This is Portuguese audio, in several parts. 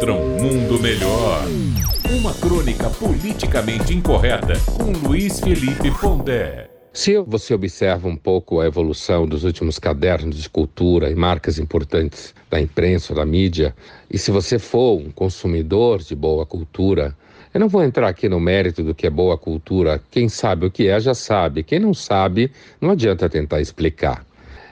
contra um mundo melhor. Uma crônica politicamente incorreta com Luiz Felipe Pondé. Se você observa um pouco a evolução dos últimos cadernos de cultura e marcas importantes da imprensa, da mídia, e se você for um consumidor de boa cultura, eu não vou entrar aqui no mérito do que é boa cultura. Quem sabe o que é já sabe. Quem não sabe, não adianta tentar explicar.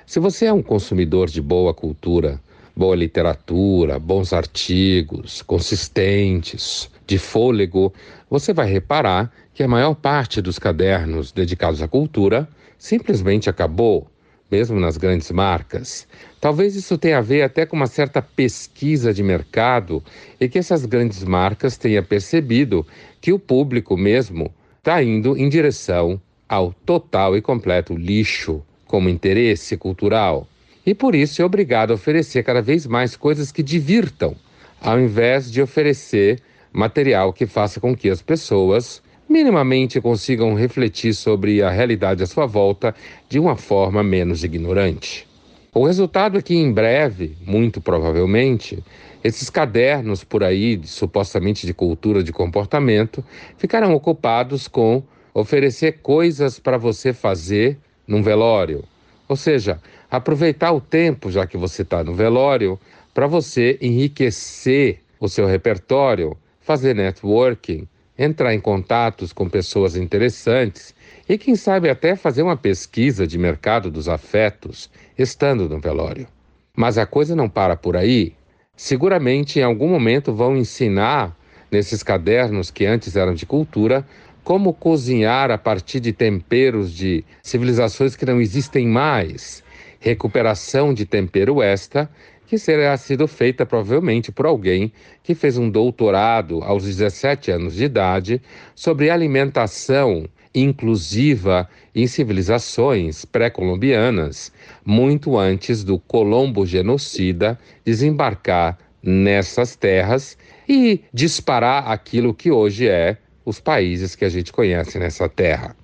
Se você é um consumidor de boa cultura, boa literatura, bons artigos, consistentes, de fôlego, você vai reparar que a maior parte dos cadernos dedicados à cultura simplesmente acabou, mesmo nas grandes marcas. Talvez isso tenha a ver até com uma certa pesquisa de mercado e que essas grandes marcas tenham percebido que o público mesmo está indo em direção ao total e completo lixo como interesse cultural e por isso é obrigado a oferecer cada vez mais coisas que divirtam, ao invés de oferecer material que faça com que as pessoas minimamente consigam refletir sobre a realidade à sua volta de uma forma menos ignorante. O resultado é que em breve, muito provavelmente, esses cadernos por aí, supostamente de cultura de comportamento, ficarão ocupados com oferecer coisas para você fazer num velório. Ou seja, aproveitar o tempo, já que você está no velório, para você enriquecer o seu repertório, fazer networking, entrar em contatos com pessoas interessantes e, quem sabe, até fazer uma pesquisa de mercado dos afetos estando no velório. Mas a coisa não para por aí. Seguramente, em algum momento, vão ensinar nesses cadernos que antes eram de cultura como cozinhar a partir de temperos de civilizações que não existem mais. Recuperação de tempero extra, que será sido feita provavelmente por alguém que fez um doutorado aos 17 anos de idade sobre alimentação inclusiva em civilizações pré-colombianas, muito antes do Colombo genocida desembarcar nessas terras e disparar aquilo que hoje é os países que a gente conhece nessa terra.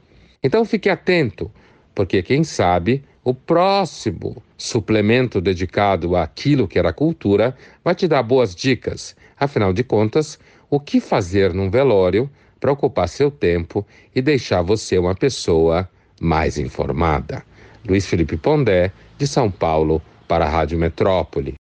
Então fique atento, porque quem sabe o próximo suplemento dedicado àquilo que era cultura vai te dar boas dicas. Afinal de contas, o que fazer num velório para ocupar seu tempo e deixar você uma pessoa mais informada. Luiz Felipe Pondé, de São Paulo, para a Rádio Metrópole.